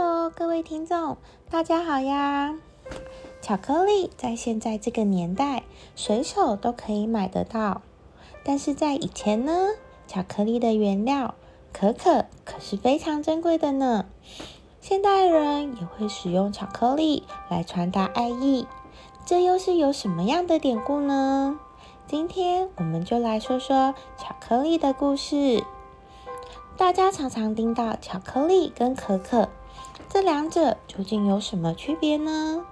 Hello，各位听众，大家好呀！巧克力在现在这个年代，随手都可以买得到。但是在以前呢，巧克力的原料可可可是非常珍贵的呢。现代人也会使用巧克力来传达爱意，这又是有什么样的典故呢？今天我们就来说说巧克力的故事。大家常常听到巧克力跟可可，这两者究竟有什么区别呢？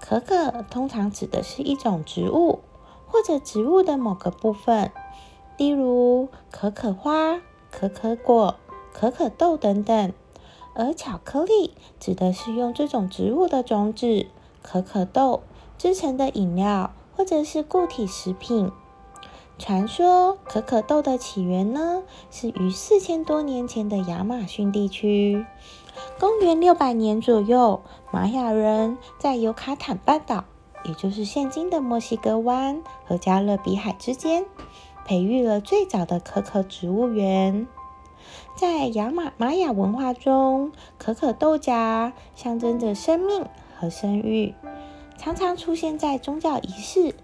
可可通常指的是一种植物或者植物的某个部分，例如可可花、可可果、可可豆等等；而巧克力指的是用这种植物的种子可可豆制成的饮料或者是固体食品。传说可可豆的起源呢，是于四千多年前的亚马逊地区。公元六百年左右，玛雅人在尤卡坦半岛，也就是现今的墨西哥湾和加勒比海之间，培育了最早的可可植物园。在亚马玛雅文化中，可可豆荚象征着生命和生育，常常出现在宗教仪式。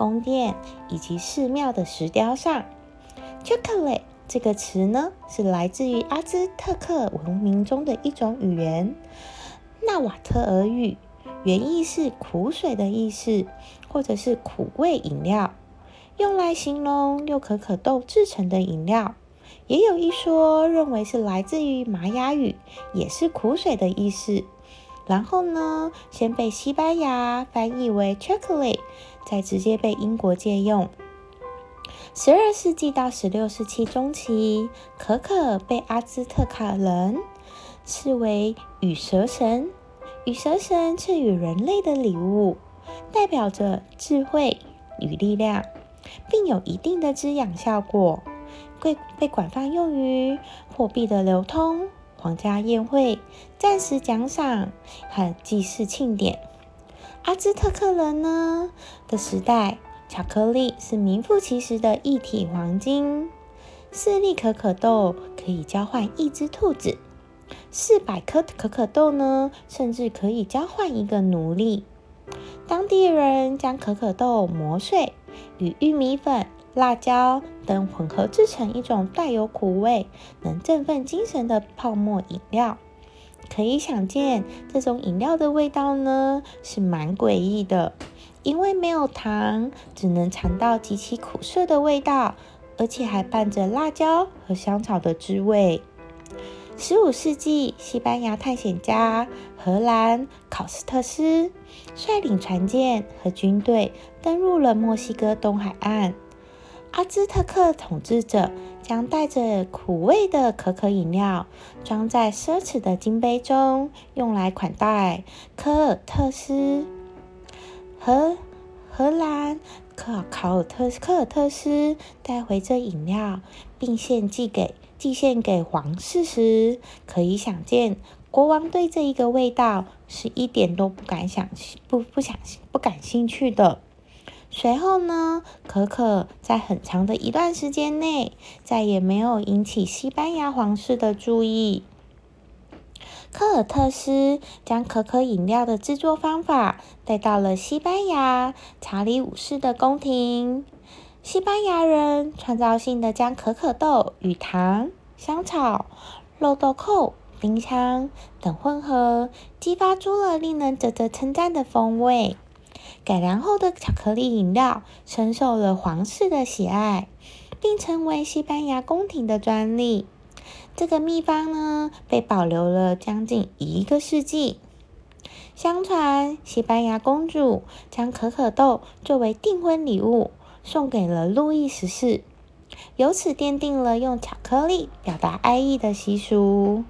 宫殿以及寺庙的石雕上，chocolate 这个词呢，是来自于阿兹特克文明中的一种语言——纳瓦特尔语，原意是苦水的意思，或者是苦味饮料，用来形容用可可豆制成的饮料。也有一说认为是来自于玛雅语，也是苦水的意思。然后呢，先被西班牙翻译为 chocolate，再直接被英国借用。十二世纪到十六世纪中期，可可被阿兹特卡人视为羽蛇神，羽蛇神赐予人类的礼物，代表着智慧与力量，并有一定的滋养效果，被被广泛用于货币的流通。皇家宴会、暂时奖赏和祭祀庆典。阿兹特克人呢的时代，巧克力是名副其实的一体黄金。四粒可可豆可以交换一只兔子，四百颗可可豆呢，甚至可以交换一个奴隶。当地人将可可豆磨碎，与玉米粉。辣椒等混合制成一种带有苦味、能振奋精神的泡沫饮料。可以想见，这种饮料的味道呢是蛮诡异的，因为没有糖，只能尝到极其苦涩的味道，而且还伴着辣椒和香草的滋味。十五世纪，西班牙探险家荷兰考斯特斯率领船舰和军队登陆了墨西哥东海岸。阿兹特克统治者将带着苦味的可可饮料装在奢侈的金杯中，用来款待科尔特斯。荷荷兰考考尔特斯科尔特斯带回这饮料，并献祭给祭献给皇室时，可以想见国王对这一个味道是一点都不敢想不不想不感兴趣的。随后呢，可可在很长的一段时间内再也没有引起西班牙皇室的注意。科尔特斯将可可饮料的制作方法带到了西班牙查理五世的宫廷。西班牙人创造性的将可可豆与糖、香草、肉豆蔻、丁香等混合，激发出了令人啧啧称赞的风味。改良后的巧克力饮料深受了皇室的喜爱，并成为西班牙宫廷的专利。这个秘方呢，被保留了将近一个世纪。相传，西班牙公主将可可豆作为订婚礼物送给了路易十四，由此奠定了用巧克力表达爱意的习俗。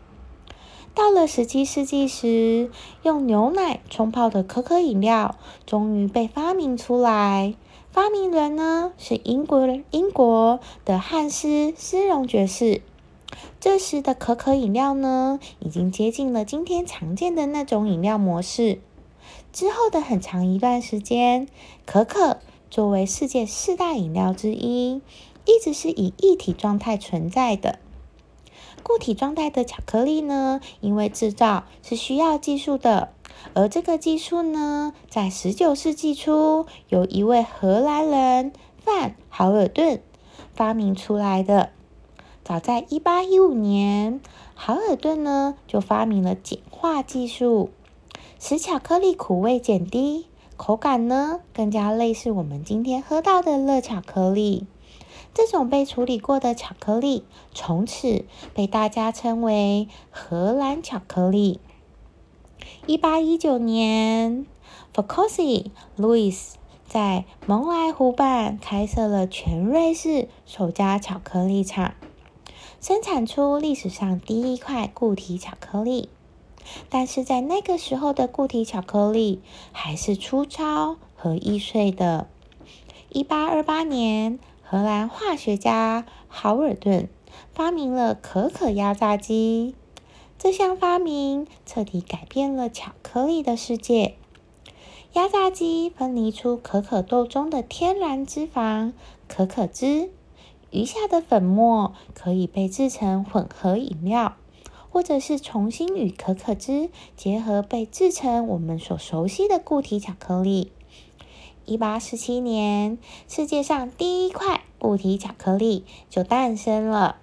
到了十七世纪时，用牛奶冲泡的可可饮料终于被发明出来。发明人呢是英国人英国的汉斯·斯隆爵士。这时的可可饮料呢，已经接近了今天常见的那种饮料模式。之后的很长一段时间，可可作为世界四大饮料之一，一直是以一体状态存在的。固体状态的巧克力呢，因为制造是需要技术的，而这个技术呢，在十九世纪初，有一位荷兰人范豪尔顿发明出来的。早在一八一五年，豪尔顿呢就发明了简化技术，使巧克力苦味减低，口感呢更加类似我们今天喝到的热巧克力。这种被处理过的巧克力，从此被大家称为荷兰巧克力。一八一九年 f o c o s i Louis 在蒙莱湖畔开设了全瑞士首家巧克力厂，生产出历史上第一块固体巧克力。但是在那个时候的固体巧克力还是粗糙和易碎的。一八二八年。荷兰化学家豪尔顿发明了可可压榨机，这项发明彻底改变了巧克力的世界。压榨机分离出可可豆中的天然脂肪可可脂，余下的粉末可以被制成混合饮料，或者是重新与可可脂结合，被制成我们所熟悉的固体巧克力。一八四七年，世界上第一块固体巧克力就诞生了。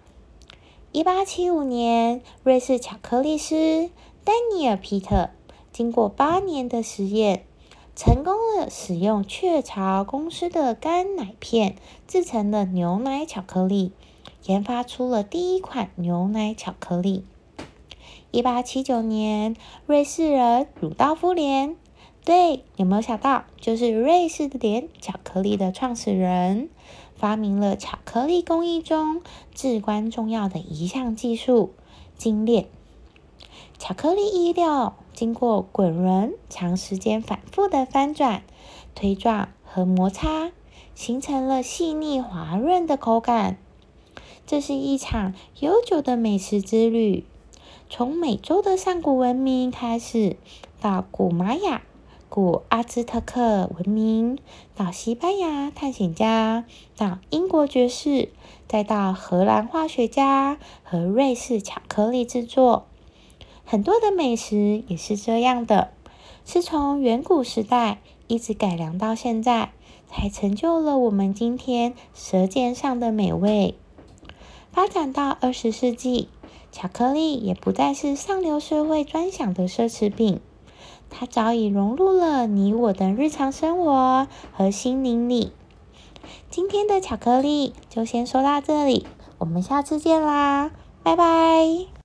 一八七五年，瑞士巧克力师丹尼尔·皮特经过八年的实验，成功了使用雀巢公司的干奶片制成的牛奶巧克力，研发出了第一款牛奶巧克力。一八七九年，瑞士人鲁道夫·连。对，有没有想到，就是瑞士的点巧克力的创始人，发明了巧克力工艺中至关重要的一项技术——精炼。巧克力衣料经过滚轮、长时间反复的翻转、推撞和摩擦，形成了细腻滑润的口感。这是一场悠久的美食之旅，从美洲的上古文明开始，到古玛雅。古阿兹特克文明，到西班牙探险家，到英国爵士，再到荷兰化学家和瑞士巧克力制作，很多的美食也是这样的，是从远古时代一直改良到现在，才成就了我们今天舌尖上的美味。发展到二十世纪，巧克力也不再是上流社会专享的奢侈品。它早已融入了你我的日常生活和心灵里。今天的巧克力就先说到这里，我们下次见啦，拜拜。